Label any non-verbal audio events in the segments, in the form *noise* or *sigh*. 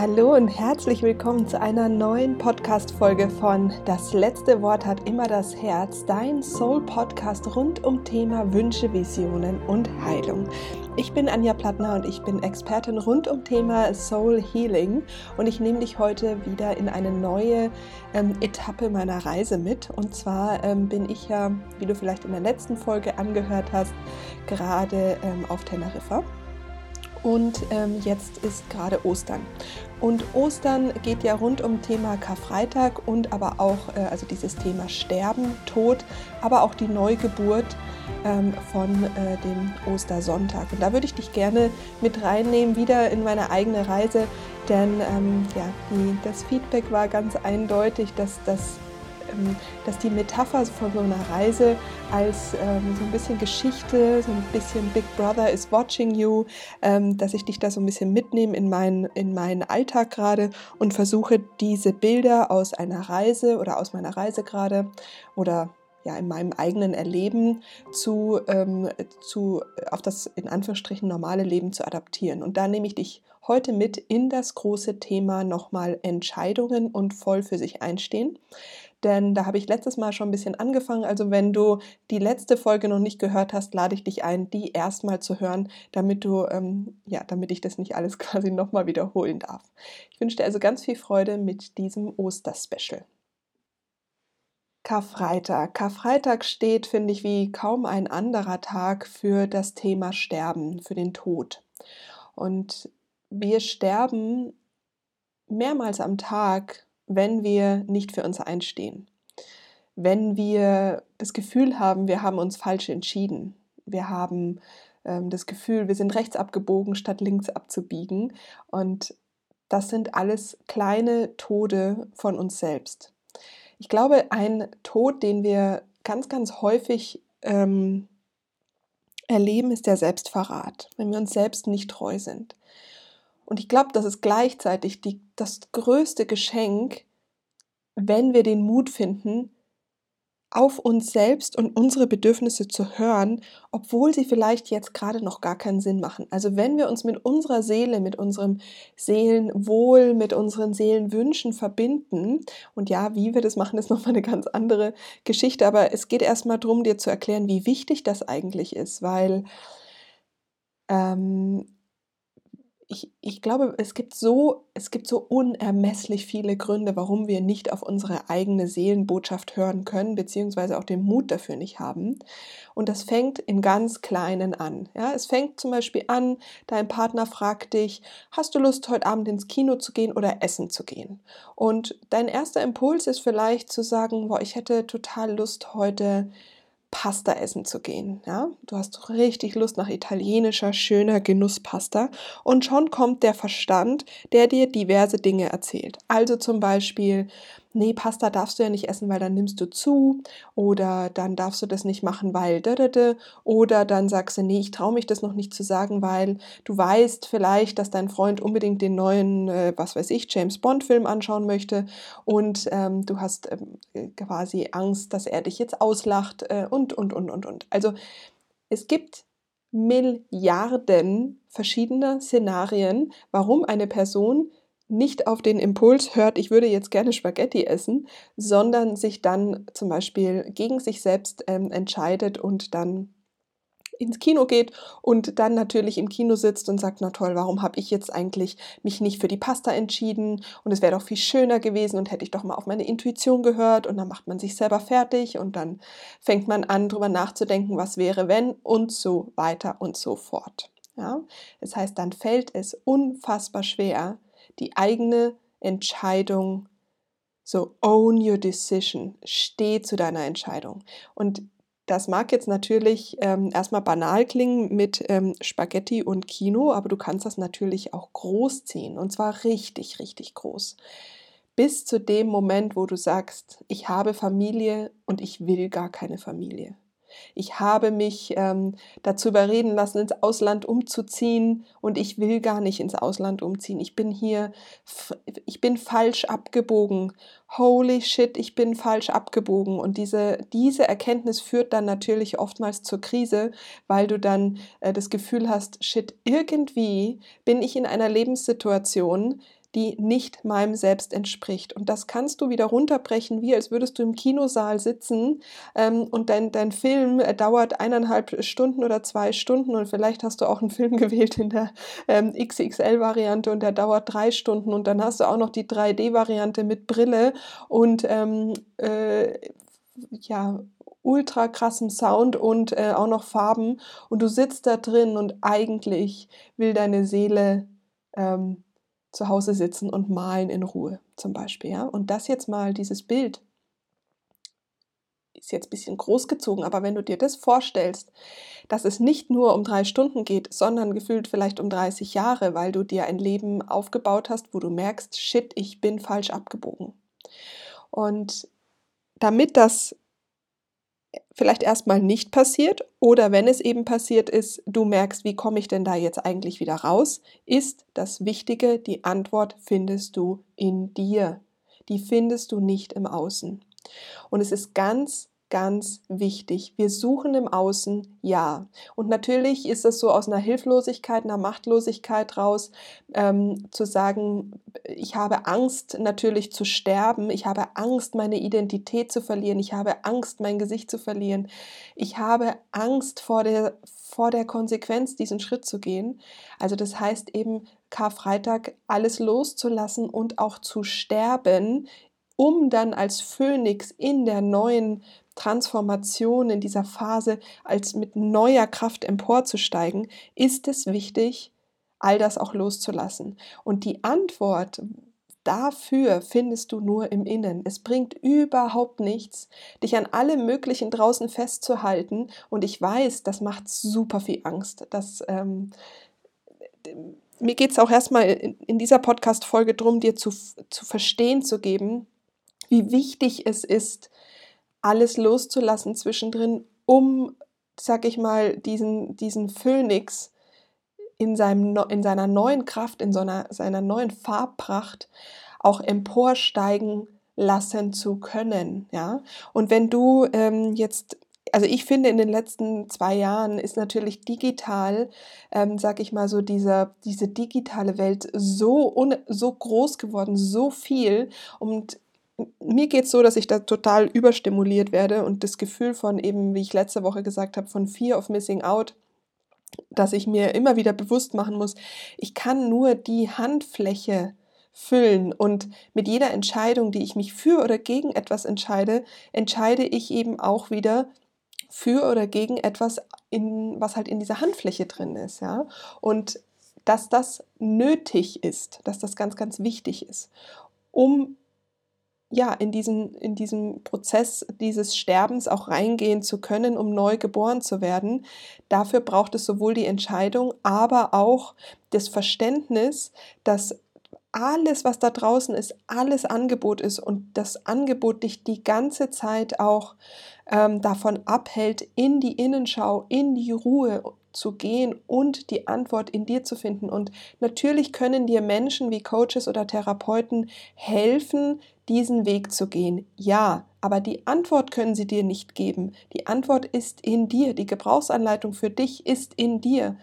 Hallo und herzlich willkommen zu einer neuen Podcast-Folge von Das letzte Wort hat immer das Herz, dein Soul-Podcast rund um Thema Wünsche, Visionen und Heilung. Ich bin Anja Plattner und ich bin Expertin rund um Thema Soul Healing und ich nehme dich heute wieder in eine neue ähm, Etappe meiner Reise mit. Und zwar ähm, bin ich ja, wie du vielleicht in der letzten Folge angehört hast, gerade ähm, auf Teneriffa. Und ähm, jetzt ist gerade Ostern. Und Ostern geht ja rund um Thema Karfreitag und aber auch äh, also dieses Thema Sterben, Tod, aber auch die Neugeburt ähm, von äh, dem Ostersonntag. Und da würde ich dich gerne mit reinnehmen, wieder in meine eigene Reise, denn ähm, ja, die, das Feedback war ganz eindeutig, dass das dass die Metapher von so einer Reise als ähm, so ein bisschen Geschichte, so ein bisschen Big Brother is watching you, ähm, dass ich dich da so ein bisschen mitnehme in, mein, in meinen Alltag gerade und versuche diese Bilder aus einer Reise oder aus meiner Reise gerade oder ja, in meinem eigenen Erleben zu, ähm, zu, auf das in Anführungsstrichen normale Leben zu adaptieren. Und da nehme ich dich heute mit in das große Thema nochmal Entscheidungen und voll für sich einstehen denn da habe ich letztes Mal schon ein bisschen angefangen. Also wenn du die letzte Folge noch nicht gehört hast, lade ich dich ein, die erstmal zu hören, damit du, ähm, ja, damit ich das nicht alles *laughs* quasi nochmal wiederholen darf. Ich wünsche dir also ganz viel Freude mit diesem Osterspecial. Karfreitag. Karfreitag steht, finde ich, wie kaum ein anderer Tag für das Thema Sterben, für den Tod. Und wir sterben mehrmals am Tag wenn wir nicht für uns einstehen. Wenn wir das Gefühl haben, wir haben uns falsch entschieden. Wir haben ähm, das Gefühl, wir sind rechts abgebogen, statt links abzubiegen. Und das sind alles kleine Tode von uns selbst. Ich glaube, ein Tod, den wir ganz, ganz häufig ähm, erleben, ist der Selbstverrat, wenn wir uns selbst nicht treu sind. Und ich glaube, das ist gleichzeitig die, das größte Geschenk, wenn wir den Mut finden, auf uns selbst und unsere Bedürfnisse zu hören, obwohl sie vielleicht jetzt gerade noch gar keinen Sinn machen. Also wenn wir uns mit unserer Seele, mit unserem Seelenwohl, mit unseren Seelenwünschen verbinden, und ja, wie wir das machen, ist *laughs* nochmal eine ganz andere Geschichte, aber es geht erstmal darum, dir zu erklären, wie wichtig das eigentlich ist, weil ähm, ich, ich glaube, es gibt, so, es gibt so unermesslich viele Gründe, warum wir nicht auf unsere eigene Seelenbotschaft hören können, beziehungsweise auch den Mut dafür nicht haben. Und das fängt im ganz Kleinen an. Ja, es fängt zum Beispiel an, dein Partner fragt dich, hast du Lust, heute Abend ins Kino zu gehen oder essen zu gehen? Und dein erster Impuls ist vielleicht zu sagen, boah, ich hätte total Lust, heute Pasta essen zu gehen. Ja? Du hast richtig Lust nach italienischer, schöner Genusspasta und schon kommt der Verstand, der dir diverse Dinge erzählt. Also zum Beispiel, nee, Pasta darfst du ja nicht essen, weil dann nimmst du zu. Oder dann darfst du das nicht machen, weil oder dann sagst du, nee, ich traue mich das noch nicht zu sagen, weil du weißt vielleicht, dass dein Freund unbedingt den neuen, äh, was weiß ich, James Bond Film anschauen möchte. Und ähm, du hast ähm, quasi Angst, dass er dich jetzt auslacht äh, und, und, und, und, und. Also es gibt Milliarden verschiedener Szenarien, warum eine Person nicht auf den Impuls hört, ich würde jetzt gerne Spaghetti essen, sondern sich dann zum Beispiel gegen sich selbst ähm, entscheidet und dann ins Kino geht und dann natürlich im Kino sitzt und sagt, na toll, warum habe ich jetzt eigentlich mich nicht für die Pasta entschieden und es wäre doch viel schöner gewesen und hätte ich doch mal auf meine Intuition gehört und dann macht man sich selber fertig und dann fängt man an, darüber nachzudenken, was wäre, wenn und so weiter und so fort. Ja? Das heißt, dann fällt es unfassbar schwer, die eigene Entscheidung, so own your decision, steh zu deiner Entscheidung. Und das mag jetzt natürlich ähm, erstmal banal klingen mit ähm, Spaghetti und Kino, aber du kannst das natürlich auch groß ziehen und zwar richtig, richtig groß. Bis zu dem Moment, wo du sagst, ich habe Familie und ich will gar keine Familie. Ich habe mich ähm, dazu überreden lassen, ins Ausland umzuziehen und ich will gar nicht ins Ausland umziehen. Ich bin hier, ich bin falsch abgebogen. Holy shit, ich bin falsch abgebogen. Und diese, diese Erkenntnis führt dann natürlich oftmals zur Krise, weil du dann äh, das Gefühl hast, shit, irgendwie bin ich in einer Lebenssituation, die nicht meinem Selbst entspricht. Und das kannst du wieder runterbrechen, wie als würdest du im Kinosaal sitzen ähm, und dein, dein Film äh, dauert eineinhalb Stunden oder zwei Stunden. Und vielleicht hast du auch einen Film *laughs* gewählt in der ähm, XXL-Variante und der dauert drei Stunden. Und dann hast du auch noch die 3D-Variante mit Brille und ähm, äh, ja, ultra krassem Sound und äh, auch noch Farben. Und du sitzt da drin und eigentlich will deine Seele ähm, zu Hause sitzen und malen in Ruhe zum Beispiel. Ja? Und das jetzt mal, dieses Bild, ist jetzt ein bisschen groß gezogen, aber wenn du dir das vorstellst, dass es nicht nur um drei Stunden geht, sondern gefühlt vielleicht um 30 Jahre, weil du dir ein Leben aufgebaut hast, wo du merkst, shit, ich bin falsch abgebogen. Und damit das vielleicht erstmal nicht passiert oder wenn es eben passiert ist, du merkst, wie komme ich denn da jetzt eigentlich wieder raus, ist das Wichtige, die Antwort findest du in dir. Die findest du nicht im Außen. Und es ist ganz ganz wichtig. Wir suchen im Außen Ja. Und natürlich ist es so aus einer Hilflosigkeit, einer Machtlosigkeit raus, ähm, zu sagen, ich habe Angst natürlich zu sterben, ich habe Angst, meine Identität zu verlieren, ich habe Angst, mein Gesicht zu verlieren, ich habe Angst vor der, vor der Konsequenz, diesen Schritt zu gehen. Also das heißt eben, Karfreitag alles loszulassen und auch zu sterben, um dann als Phönix in der neuen Transformation, in dieser Phase als mit neuer Kraft emporzusteigen, ist es wichtig, all das auch loszulassen. Und die Antwort dafür findest du nur im Innen. Es bringt überhaupt nichts, dich an allem Möglichen draußen festzuhalten. Und ich weiß, das macht super viel Angst. Das, ähm, mir geht es auch erstmal in, dieser Podcast-Folge darum, dir zu, zu verstehen zu geben, wie wichtig es ist, alles loszulassen zwischendrin, um, sag ich mal, diesen, diesen Phönix in, seinem, in seiner neuen Kraft, in seiner, seiner neuen Farbpracht auch emporsteigen lassen zu können. Ja? Und wenn du ähm, jetzt also ich finde, in den letzten zwei Jahren ist natürlich digital, ähm, sag ich mal so, dieser, diese digitale Welt so, un, so groß geworden, so viel. Und mir geht es so, dass ich da total überstimuliert werde und das Gefühl von eben, wie ich letzte Woche gesagt habe, von Fear of Missing Out, dass ich mir immer wieder bewusst machen muss, ich kann nur die Handfläche füllen und mit jeder Entscheidung, die ich mich für oder gegen etwas entscheide, entscheide ich eben auch wieder für oder gegen etwas, in, was halt in dieser Handfläche drin ist, ja. Und dass das nötig ist, dass das ganz, ganz wichtig ist, um ja, in diesen, in diesem Prozess dieses Sterbens auch reingehen zu können, um neu geboren zu werden. Dafür braucht es sowohl die Entscheidung, aber auch das Verständnis, dass alles, was da draußen ist, alles Angebot ist und das Angebot dich die ganze Zeit auch ähm, davon abhält, in die Innenschau, in die Ruhe zu gehen und die Antwort in dir zu finden. Und natürlich können dir Menschen wie Coaches oder Therapeuten helfen, diesen Weg zu gehen. Ja, aber die Antwort können sie dir nicht geben. Die Antwort ist in dir. Die Gebrauchsanleitung für dich ist in dir.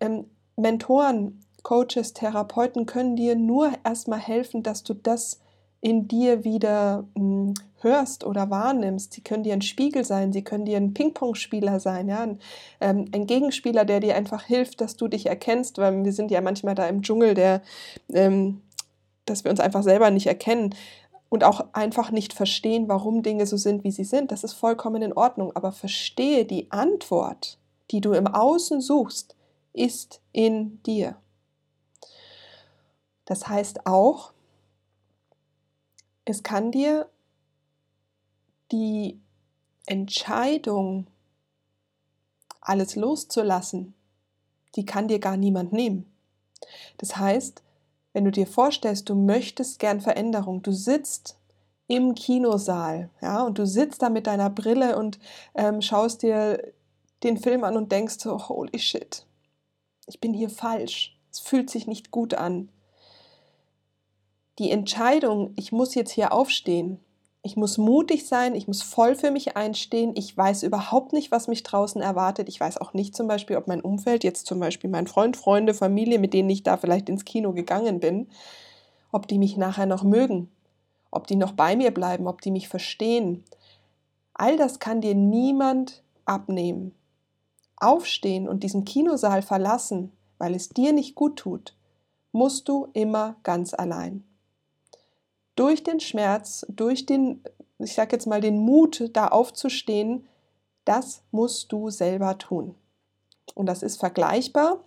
Ähm, Mentoren, Coaches, Therapeuten können dir nur erstmal helfen, dass du das in dir wieder mh, hm, hörst oder wahrnimmst. Sie können dir ein Spiegel sein, sie können dir ein Ping-Pong-Spieler sein, ja, ein, ähm, ein, Gegenspieler, der dir einfach hilft, dass du dich erkennst, weil wir sind ja manchmal da im Dschungel, der, ähm, dass wir uns einfach selber nicht erkennen und auch einfach nicht verstehen, warum Dinge so sind, wie sie sind. Das ist vollkommen in Ordnung, aber verstehe die Antwort, die du im Außen suchst, ist in dir. Das heißt auch, es kann dir die Entscheidung, alles loszulassen, die kann dir gar niemand nehmen. Das heißt, wenn du dir vorstellst, du möchtest gern Veränderung, du sitzt im Kinosaal, ja, und du sitzt da mit deiner Brille und ähm, schaust dir den Film an und denkst so, holy shit, ich bin hier falsch, es fühlt sich nicht gut an. Die Entscheidung, ich muss jetzt hier aufstehen, ich muss mutig sein, ich muss voll für mich einstehen. Ich weiß überhaupt nicht, was mich draußen erwartet. Ich weiß auch nicht zum Beispiel, ob mein Umfeld, jetzt zum Beispiel mein Freund, Freunde, Familie, mit denen ich da vielleicht ins Kino gegangen bin, ob die mich nachher noch mögen, ob die noch bei mir bleiben, ob die mich verstehen. All das kann dir niemand abnehmen. Aufstehen und diesen Kinosaal verlassen, weil es dir nicht gut tut, musst du immer ganz allein. Durch den Schmerz, durch den, ich sag jetzt mal, den Mut, da aufzustehen, das musst du selber tun. Und das ist vergleichbar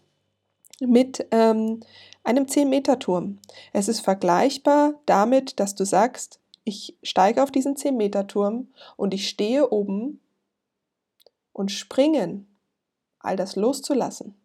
mit ähm, einem 10-Meter-Turm. Es ist vergleichbar damit, dass du sagst, ich steige auf diesen 10-Meter-Turm und ich stehe oben und springen, all das loszulassen.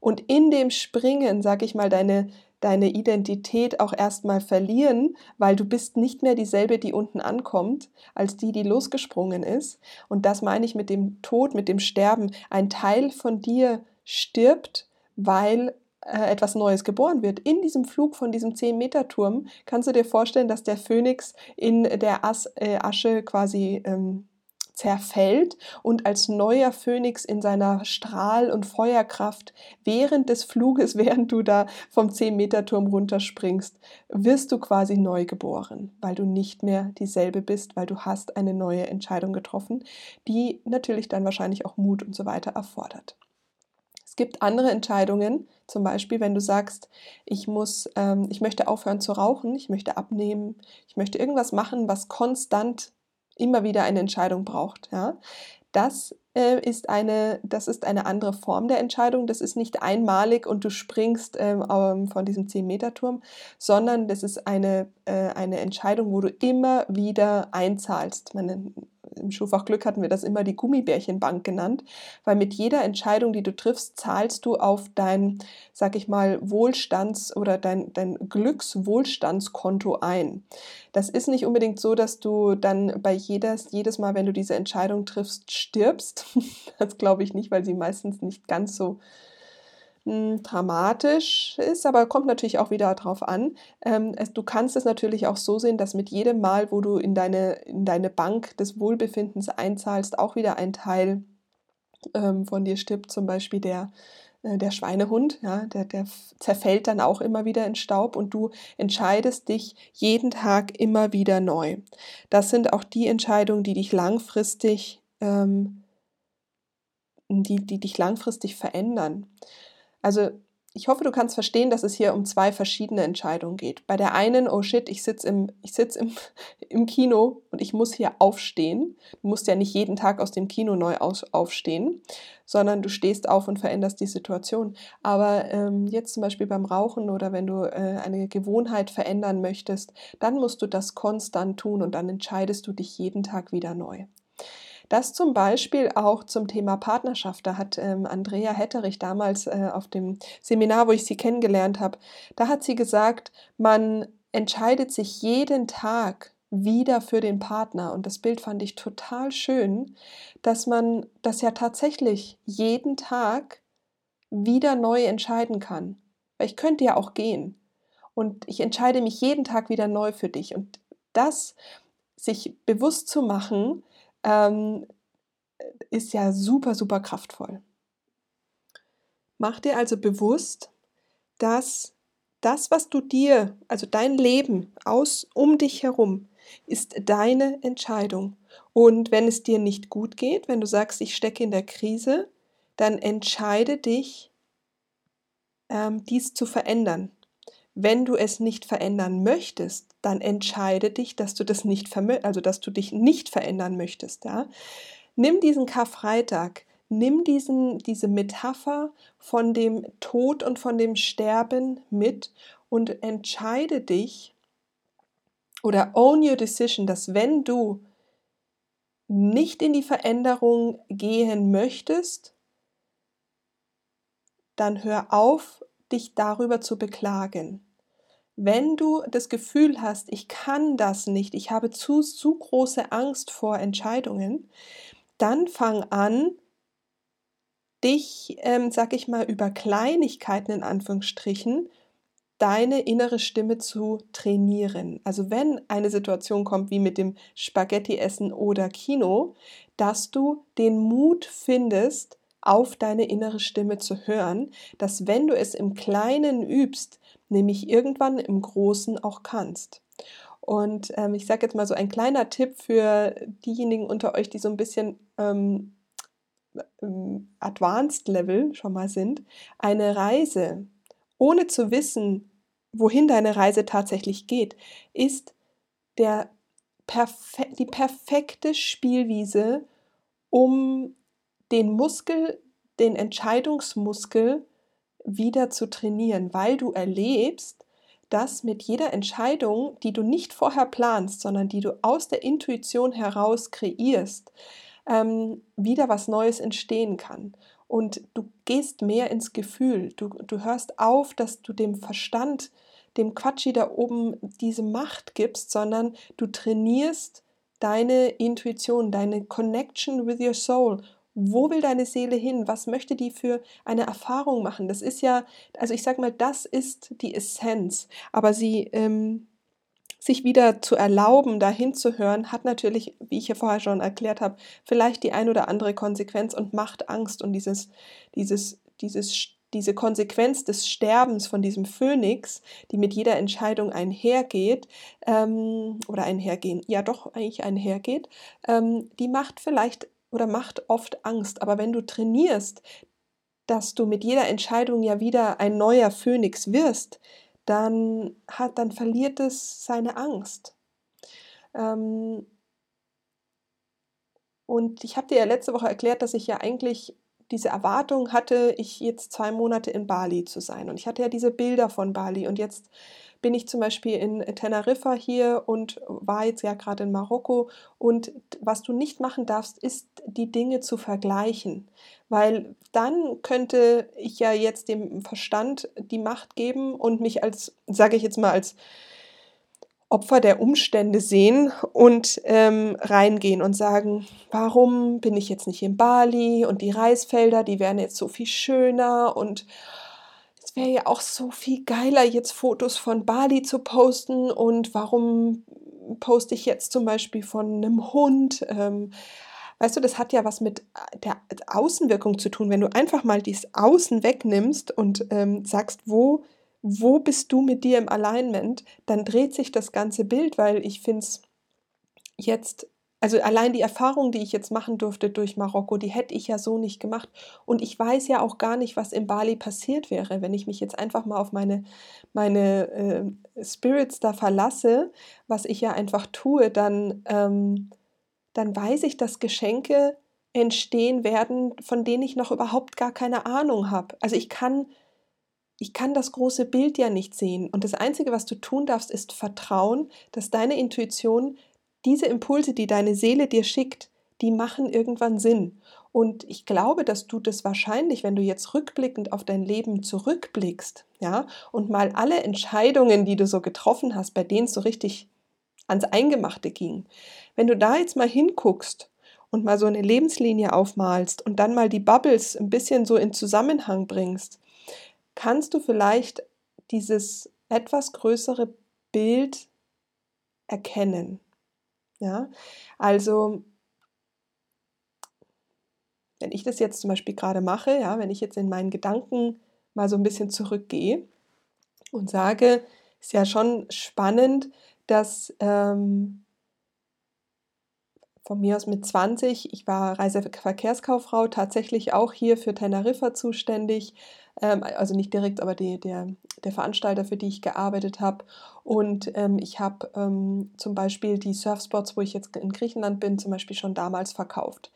Und in dem Springen, sag ich mal, deine, deine Identität auch erstmal verlieren, weil du bist nicht mehr dieselbe, die unten ankommt, als die, die losgesprungen ist. Und das meine ich mit dem Tod, mit dem Sterben. Ein Teil von dir stirbt, weil äh, etwas Neues geboren wird. In diesem Flug von diesem 10-Meter-Turm kannst du dir vorstellen, dass der Phönix in der As äh, Asche quasi ähm, zerfällt und als neuer Phönix in seiner Strahl- und Feuerkraft während des Fluges, *laughs* während du da vom 10-Meter-Turm runterspringst, wirst du quasi neu geboren, weil du nicht mehr dieselbe bist, weil du hast eine neue Entscheidung getroffen, die natürlich dann wahrscheinlich auch Mut und so weiter erfordert. Es gibt andere Entscheidungen, zum Beispiel, wenn du sagst, ich muss, ähm, ich möchte aufhören zu rauchen, ich möchte abnehmen, ich möchte irgendwas machen, was konstant immer wieder eine Entscheidung braucht. Ja? Das äh, ist eine, das ist eine andere Form der Entscheidung. Das ist nicht einmalig und du springst ähm, ähm von diesem 10-Meter-Turm, sondern das ist eine, äh, eine Entscheidung, wo du immer wieder einzahlst. Man im Schulfach Glück hatten wir das immer die Gummibärchenbank genannt, weil mit jeder Entscheidung, die du triffst, zahlst du auf dein, sag ich mal, Wohlstands- oder dein, dein Glückswohlstandskonto ein. Das ist nicht unbedingt so, dass du dann bei jedes, jedes Mal, wenn du diese Entscheidung triffst, stirbst. *laughs* Das glaube ich nicht, weil sie meistens nicht ganz so dramatisch ist, aber kommt natürlich auch wieder darauf an. Ähm, es, du kannst es natürlich auch so sehen, dass mit jedem Mal, wo du in deine, in deine Bank des Wohlbefindens einzahlst, auch wieder ein Teil ähm, von dir stirbt, zum Beispiel der, äh, der Schweinehund, ja, der, der zerfällt dann auch immer wieder in Staub und du entscheidest dich jeden Tag immer wieder neu. Das sind auch die Entscheidungen, die dich langfristig, ähm, die, die dich langfristig verändern. Also ich hoffe, du kannst verstehen, dass es hier um zwei verschiedene Entscheidungen geht. Bei der einen, oh shit, ich sitze im, sitz im, *laughs* im Kino und ich muss hier aufstehen. Du musst ja nicht jeden Tag aus dem Kino neu aus, aufstehen, sondern du stehst auf und veränderst die Situation. Aber ähm, jetzt zum Beispiel beim Rauchen oder wenn du äh, eine Gewohnheit verändern möchtest, dann musst du das konstant tun und dann entscheidest du dich jeden Tag wieder neu. Das zum Beispiel auch zum Thema Partnerschaft. Da hat ähm, Andrea Hetterich damals äh, auf dem Seminar, wo ich sie kennengelernt habe, da hat sie gesagt, man entscheidet sich jeden Tag wieder für den Partner. Und das Bild fand ich total schön, dass man das ja tatsächlich jeden Tag wieder neu entscheiden kann. Weil ich könnte ja auch gehen. Und ich entscheide mich jeden Tag wieder neu für dich. Und das sich bewusst zu machen, ähm, ist ja super, super kraftvoll. Mach dir also bewusst, dass das, was du dir, also dein Leben aus um dich herum, ist deine Entscheidung. Und wenn es dir nicht gut geht, wenn du sagst, ich stecke in der Krise, dann entscheide dich, ähm, dies zu verändern. Wenn du es nicht verändern möchtest, dann entscheide dich, dass du das nicht also dass du dich nicht verändern möchtest. Ja? Nimm diesen Karfreitag, nimm diesen, diese Metapher von dem Tod und von dem Sterben mit und entscheide dich oder own your decision, dass wenn du nicht in die Veränderung gehen möchtest, dann hör auf, dich darüber zu beklagen. Wenn du das Gefühl hast, ich kann das nicht, ich habe zu, zu große Angst vor Entscheidungen, dann fang an, dich, ähm, sag ich mal, über Kleinigkeiten in Anführungsstrichen, deine innere Stimme zu trainieren. Also wenn eine Situation kommt wie mit dem Spaghetti essen oder Kino, dass du den Mut findest, auf deine innere Stimme zu hören, dass wenn du es im Kleinen übst, nämlich irgendwann im Großen auch kannst. Und ähm, ich sage jetzt mal so ein kleiner Tipp für diejenigen unter euch, die so ein bisschen ähm, Advanced Level schon mal sind. Eine Reise, ohne zu wissen, wohin deine Reise tatsächlich geht, ist der perfe die perfekte Spielwiese, um den Muskel, den Entscheidungsmuskel wieder zu trainieren, weil du erlebst, dass mit jeder Entscheidung, die du nicht vorher planst, sondern die du aus der Intuition heraus kreierst, ähm, wieder was Neues entstehen kann. Und du gehst mehr ins Gefühl. Du, du hörst auf, dass du dem Verstand, dem Quatschi da oben diese Macht gibst, sondern du trainierst deine Intuition, deine Connection with your soul wo will deine Seele hin? Was möchte die für eine Erfahrung machen? Das ist ja, also ich sage mal, das ist die Essenz. Aber sie, ähm, sich wieder zu erlauben, dahin zu hören, hat natürlich, wie ich ja vorher schon erklärt habe, vielleicht die ein oder andere Konsequenz und macht Angst. Und dieses, dieses, dieses, diese Konsequenz des Sterbens von diesem Phönix, die mit jeder Entscheidung einhergeht, ähm, oder einhergehen, ja doch eigentlich einhergeht, ähm, die macht vielleicht oder macht oft Angst. Aber wenn du trainierst, dass du mit jeder Entscheidung ja wieder ein neuer Phönix wirst, dann, hat, dann verliert es seine Angst. Ähm und ich habe dir ja letzte Woche erklärt, dass ich ja eigentlich diese Erwartung hatte, ich jetzt zwei Monate in Bali zu sein. Und ich hatte ja diese Bilder von Bali. Und jetzt bin ich zum Beispiel in Teneriffa hier und war jetzt ja gerade in Marokko. Und was du nicht machen darfst, ist die Dinge zu vergleichen, weil dann könnte ich ja jetzt dem Verstand die Macht geben und mich als, sage ich jetzt mal, als Opfer der Umstände sehen und ähm, reingehen und sagen, warum bin ich jetzt nicht in Bali und die Reisfelder, die wären jetzt so viel schöner und wäre ja auch so viel geiler, jetzt Fotos von Bali zu posten. Und warum poste ich jetzt zum Beispiel von einem Hund? Ähm, weißt du, das hat ja was mit äh, der Außenwirkung zu tun. Wenn du einfach mal dieses Außen wegnimmst und ähm, sagst, wo, wo bist du mit dir im Alignment, dann dreht sich das ganze Bild, weil ich finde es jetzt also allein die Erfahrung, die ich jetzt machen durfte durch Marokko, die hätte ich ja so nicht gemacht. Und ich weiß ja auch gar nicht, was in Bali passiert wäre, wenn ich mich jetzt einfach mal auf meine, meine äh, Spirits da verlasse, was ich ja einfach tue, dann, ähm, dann weiß ich, dass Geschenke entstehen werden, von denen ich noch überhaupt gar keine Ahnung habe. Also ich kann, ich kann das große Bild ja nicht sehen. Und das Einzige, was du tun darfst, ist vertrauen, dass deine Intuition diese Impulse, die deine Seele dir schickt, die machen irgendwann Sinn. Und ich glaube, dass du das wahrscheinlich, wenn du jetzt rückblickend auf dein Leben zurückblickst, ja, und mal alle Entscheidungen, die du so getroffen hast, bei denen es so richtig ans Eingemachte ging, wenn du da jetzt mal hinguckst und mal so eine Lebenslinie aufmalst und dann mal die Bubbles ein bisschen so in Zusammenhang bringst, kannst du vielleicht dieses etwas größere Bild erkennen. Ja, also wenn ich das jetzt zum Beispiel gerade mache, ja, wenn ich jetzt in meinen Gedanken mal so ein bisschen zurückgehe und sage, ist ja schon spannend, dass ähm, von mir aus mit 20, ich war Reiseverkehrskauffrau, tatsächlich auch hier für Teneriffa zuständig, ähm, also nicht direkt, aber die, der, der Veranstalter, für die ich gearbeitet habe. Und ähm, ich habe ähm, zum Beispiel die Surfspots, wo ich jetzt in Griechenland bin, zum Beispiel schon damals verkauft.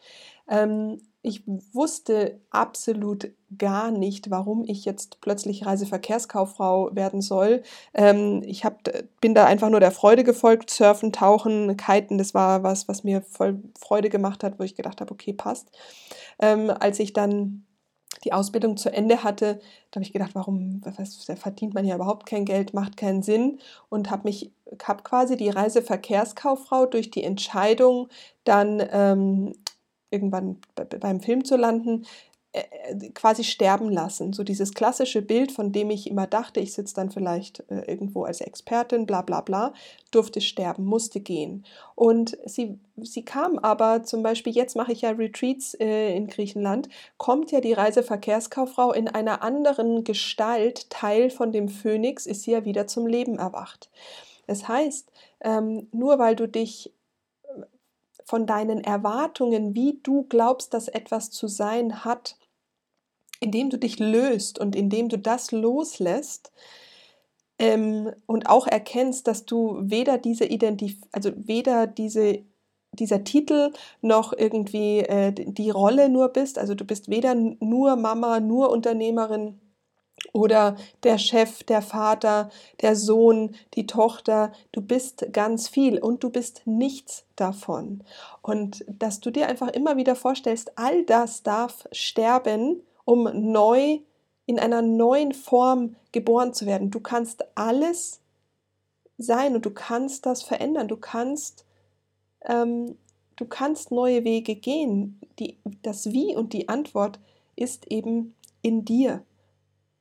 Ich wusste absolut gar nicht, warum ich jetzt plötzlich Reiseverkehrskauffrau werden soll. Ähm, ich hab, bin da einfach nur der Freude gefolgt. Surfen, Tauchen, Kiten, das war was, was mir voll Freude gemacht hat, wo ich gedacht habe, okay, passt. Ähm, als ich dann die Ausbildung zu Ende hatte, da habe ich gedacht, warum, was, verdient man ja überhaupt kein Geld, macht keinen Sinn und habe mich, habe quasi die Reiseverkehrskauffrau durch die Entscheidung, dann ähm, irgendwann beim Film zu landen, äh, quasi sterben lassen. So dieses klassische Bild, von dem ich immer dachte, ich sitze dann vielleicht äh, irgendwo als Expertin, bla bla bla, durfte sterben, musste gehen. Und sie, sie kam aber zum Beispiel, jetzt mache ich ja Retreats äh, in Griechenland, kommt ja die Reiseverkehrskauffrau in einer anderen Gestalt, Teil von dem Phönix, ist sie ja wieder zum Leben erwacht. Das heißt, ähm, nur weil du dich von deinen Erwartungen, wie du glaubst, dass etwas zu sein hat, indem du dich löst und indem du das loslässt ähm, und auch erkennst, dass du weder diese Identif also weder diese dieser Titel noch irgendwie äh, die Rolle nur bist, also du bist weder nur Mama, nur Unternehmerin, oder der Chef, der Vater, der Sohn, die Tochter. Du bist ganz viel und du bist nichts davon. Und dass du dir einfach immer wieder vorstellst, all das darf sterben, um neu in einer neuen Form geboren zu werden. Du kannst alles sein und du kannst das verändern. Du kannst, ähm, du kannst neue Wege gehen. Die, das Wie und die Antwort ist eben in dir.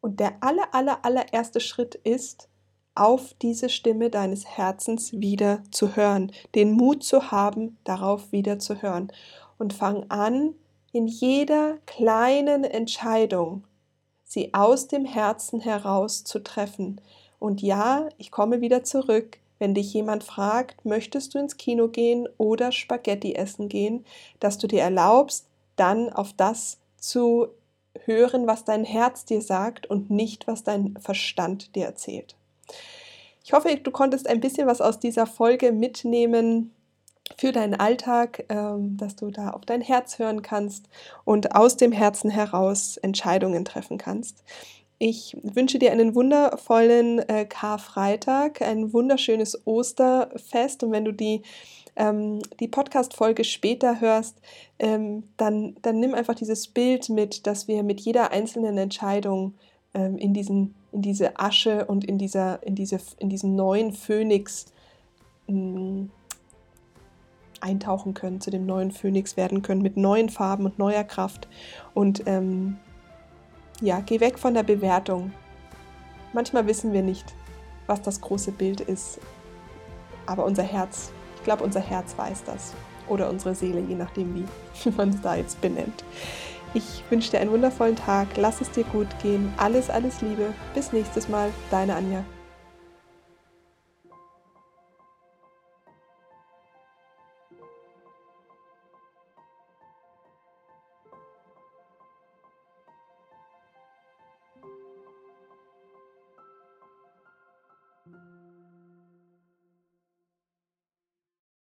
Und der aller, aller, allererste Schritt ist, auf diese Stimme deines Herzens wieder zu hören, den Mut zu haben, darauf wieder zu hören. Und fang an, in jeder kleinen Entscheidung sie aus dem Herzen heraus zu treffen. Und ja, ich komme wieder zurück, wenn dich jemand fragt, möchtest du ins Kino gehen oder Spaghetti essen gehen, dass du dir erlaubst, dann auf das zu hören, was dein Herz dir sagt und nicht, was dein Verstand dir erzählt. Ich hoffe, du konntest ein bisschen was aus dieser Folge mitnehmen für deinen Alltag, ähm, dass du da auf dein Herz hören kannst und aus dem Herzen heraus Entscheidungen treffen kannst. Ich wünsche dir einen wundervollen äh, Karfreitag, ein wunderschönes Osterfest und wenn du die ähm, die Podcast-Folge später hörst, ähm, dann, dann nimm einfach dieses Bild mit, dass wir mit jeder einzelnen Entscheidung ähm, in, diesen, in diese Asche und in, dieser, in, diese, in diesen neuen Phönix mh, mm, eintauchen können, zu dem neuen Phönix werden können, mit neuen Farben und neuer Kraft. Und ähm, ja, geh weg von der Bewertung. Manchmal wissen wir nicht, was das große Bild ist, aber unser Herz glaube, unser Herz weiß das. Oder unsere Seele, je nachdem, wie *laughs* man es da jetzt benennt. Ich wünsche dir einen wundervollen Tag. Lass es dir gut gehen. Alles, alles Liebe. Bis nächstes Mal. Deine Anja.